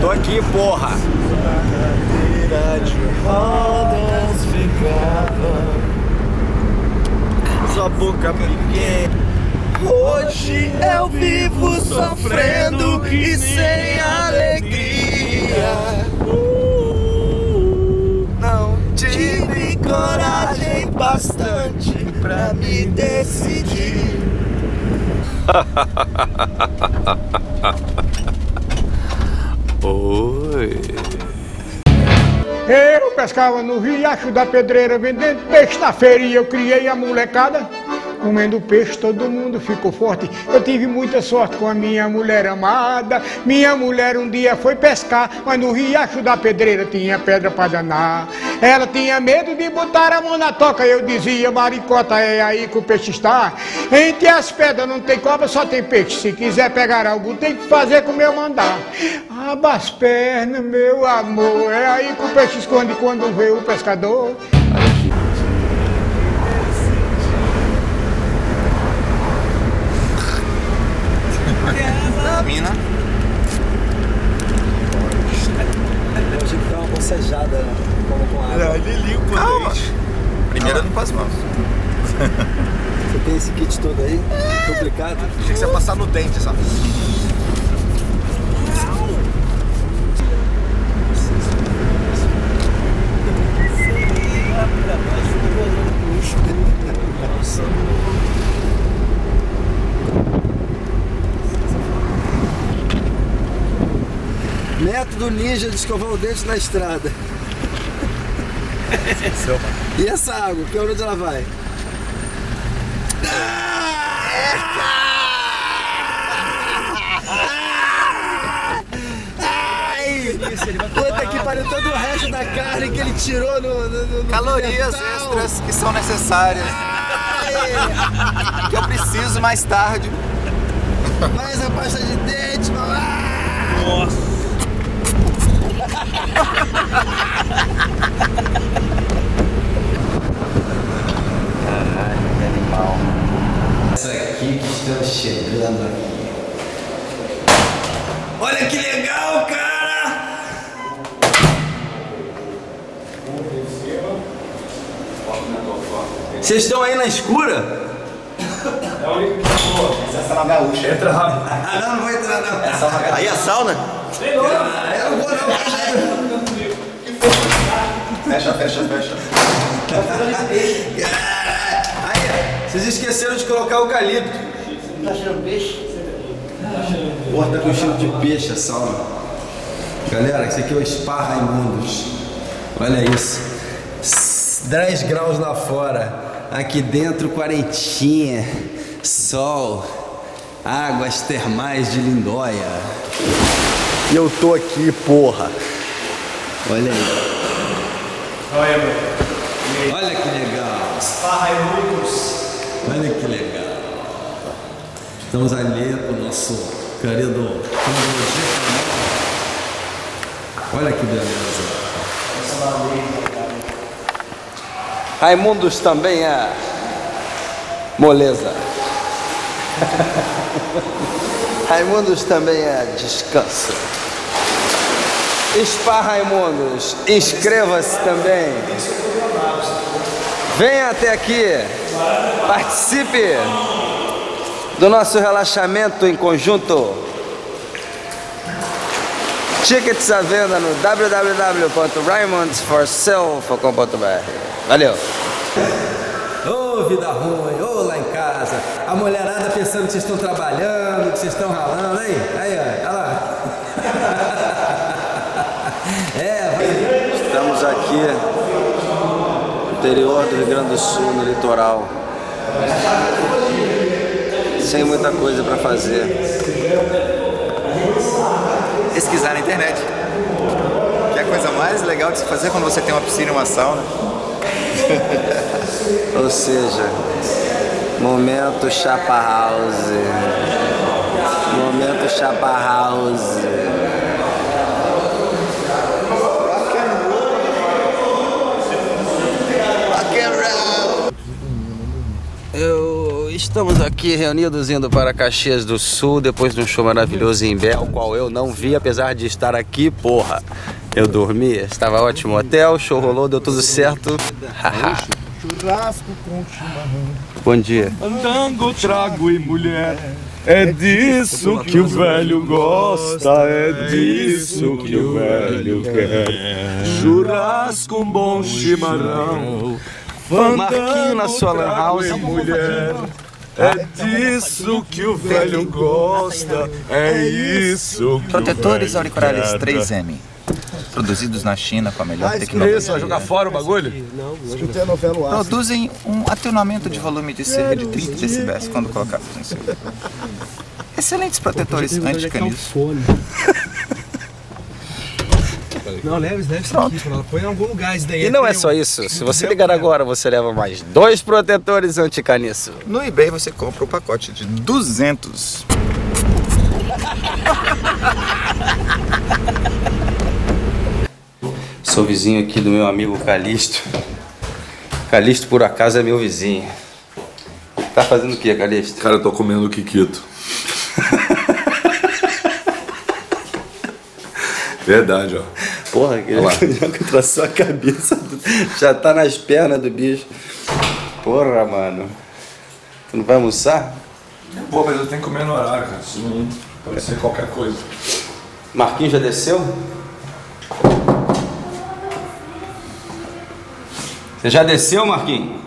Tô aqui, porra. rodas ficava Sua boca pequena. Hoje eu vivo sofrendo e sem alegria. Não tive coragem bastante pra me decidir Oi. Eu pescava no riacho da pedreira, vendendo peixe na feira e eu criei a molecada. Comendo peixe, todo mundo ficou forte. Eu tive muita sorte com a minha mulher amada. Minha mulher um dia foi pescar, mas no riacho da pedreira tinha pedra para danar. Ela tinha medo de botar a mão na toca. Eu dizia, maricota, é aí que o peixe está. Entre as pedras não tem cobra, só tem peixe. Se quiser pegar algo, tem que fazer como eu mandar. Aba as pernas, meu amor. É aí que o peixe esconde quando vê o pescador. Mina. Eu tive que dar uma bocejada com água Ele limpa o dente. Primeiro limpa as mãos. Você tem esse kit todo aí? Complicado? Achei que você ia passar no dente, sabe? Método ninja de escovar o dente na estrada. E essa água, que onde ela vai? Ai! Puta que pariu todo o resto da carne que ele tirou no. no, no- no Calorias pimental. extras que são necessárias. Ai! Que eu preciso mais tarde. Mais a pasta de dente, Vocês estão aí na escura? Essa na gaúcha. Entra rápido. Ah, não, não vou entrar não. Aí a sauna? Ah, eu não vou não, cara. Fecha, fecha, fecha. Aí, vocês esqueceram de colocar o eucalipto. Tá cheirando peixe? Porra, tá com cheiro de peixe a sauna. Galera, esse aqui é o Spa Raimundos. Olha isso. S- 10 graus lá fora. Aqui dentro, quarentinha. Sol. Águas termais de Lindóia. E eu tô aqui, porra. Olha aí. Olha que legal. Olha que legal. Estamos ali com o nosso querido. Olha que beleza. Raimundos também é moleza. Raimundos também é descanso. Spa Raimundos, inscreva-se também. Venha até aqui, participe do nosso relaxamento em conjunto. Tickets à venda no www.raimundsforsale.com.br. Valeu! Ô vida ruim, ô lá em casa, a mulherada pensando que vocês estão trabalhando, que vocês estão ralando, aí, aí, ó, olha lá. é, vai. Estamos aqui no interior do Rio Grande do Sul, no litoral. Sem muita coisa para fazer. Pesquisar na internet. Que é a coisa mais legal de se fazer quando você tem uma piscina e uma sauna. Ou seja, momento chapa house. Momento chapa house. Eu Estamos aqui reunidos indo para Caxias do Sul depois de um show maravilhoso em o qual eu não vi, apesar de estar aqui, porra. Eu dormi, estava ótimo hotel, show rolou, deu tudo certo. Churrasco com chimarrão. Bom dia. Tango, trago e mulher. É disso que o velho gosta, é disso que o velho quer. Churrasco, um bom chimarrão. Marquinho na sua lan house. e mulher. É disso que o velho gosta, é isso que Protetores o velho auriculares quer. 3M. Produzidos na China com a melhor isso, tecnologia. vai jogar fora o bagulho? Escutei a novela o Aço. Produzem um atenuamento de volume de cerca de 30 decibéis quando colocados no seu. Excelentes protetores anti-caniço. Não, leve, leve isso aqui. Põe em algum lugar isso daí. E não é só um- isso, se você ligar agora, você leva mais dois protetores anticaniço. No eBay você compra o pacote de 200. Sou vizinho aqui do meu amigo Calixto. Calixto, por acaso, é meu vizinho. Tá fazendo o que, Calixto? Cara, eu tô comendo Kikito. Verdade, ó. Porra, que joga traçou a cabeça. do- Já tá nas pernas do bicho. Porra, mano. Tu não vai almoçar? Pô, mas eu tenho que comer no horário, cara. Senão pode ser qualquer coisa. Marquinhos já desceu? Você já desceu, Marquinhos?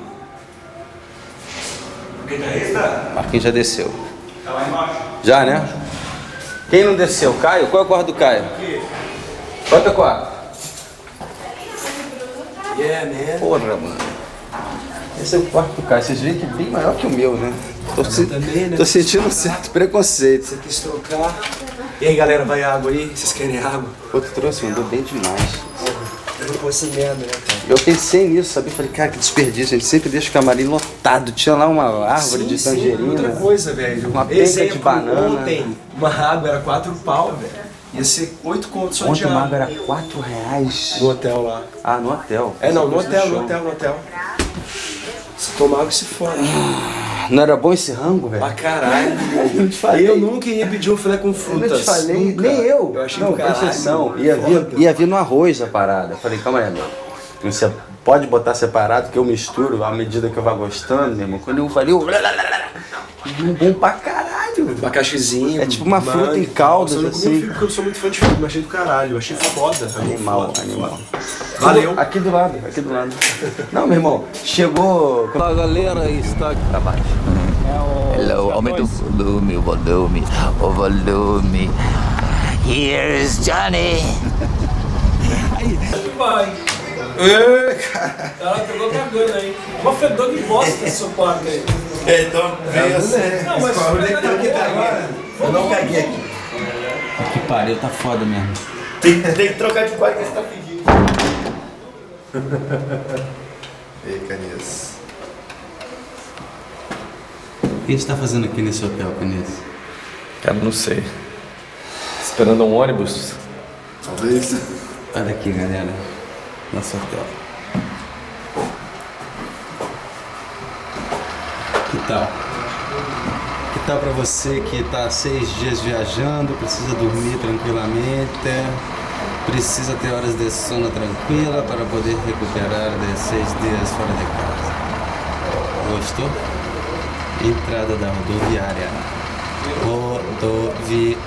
Marquinhos já desceu. Tá lá embaixo. Já, né? Quem não desceu? Caio? Qual é o quarto do Caio? Quanto é o quarto? Yeah, man. Porra, mano. Esse é o quarto do Caio. Vocês veem que é bem maior que o meu, né? Tô, se- também, né? tô sentindo um certo preconceito. Você quis trocar. E aí, galera, vai água aí? Vocês querem água? Pô, tu trouxe, mandou bem demais. Eu não posso merda, né, cara? Eu pensei nisso, sabe? Falei, cara, que desperdício. A gente sempre deixa o camarim lotado. Tinha lá uma árvore de Sim, tangerina. outra coisa, velho. Uma penca de banana. Ontem, uma água era 4 pau, velho. Ia ser 8 contos só de Ontem água. mago era 4 reais. No hotel lá. Ah, no hotel. É, não, no hotel, no hotel, no hotel. Se tomar água, se fora. Não era bom esse rango, velho? Pra caralho. Eu te falei. Eu nunca ia pedir um filé com Eu frutas. não te falei, nunca. nem eu. Eu achei não, do caralho. Ia vir, ia vir no arroz a parada. Eu falei, calma aí, mano. Você pode botar separado que eu misturo à medida que eu vá gostando, meu irmão. Quando eu falei, eu... Um bom pra caralho. Abacaxizinho. É tipo uma fruta em caldas, Nossa, eu não comi assim. fruta porque eu sou muito fã de fruta, mas achei do caralho. Eu achei foda. Animal, Foda, animal. foda. Valeu. Aqui do lado, aqui do lado. Não, meu irmão, chegou. A galera está aqui pra baixo. Hello, aumenta o volume, o volume, o volume. Here's Johnny. Ela pegou cagando aí. Uma fedor de bosta esse seu quarto aí. Então, veio assim. Não, mas Onde é que tá aqui agora? Eu não caguei aqui. Que pariu, tá foda mesmo. Tem, tem que trocar de quarto que você tá pedindo. Ei, Canias. O que a gente tá fazendo aqui nesse hotel, Canis? Cara, não sei. Esperando um ônibus. Talvez. Olha aqui, galera. Nosso hotel. Que tal? Que tal pra você que tá seis dias viajando, precisa dormir tranquilamente, precisa ter horas de sono tranquila para poder recuperar de seis dias fora de casa? Gostou? Entrada da rodoviária. Rodoviária.